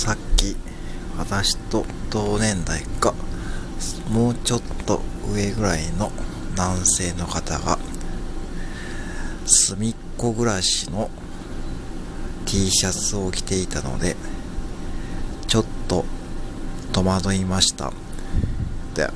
さっき私と同年代かもうちょっと上ぐらいの男性の方が隅っこ暮らしの T シャツを着ていたのでちょっと戸惑いました。で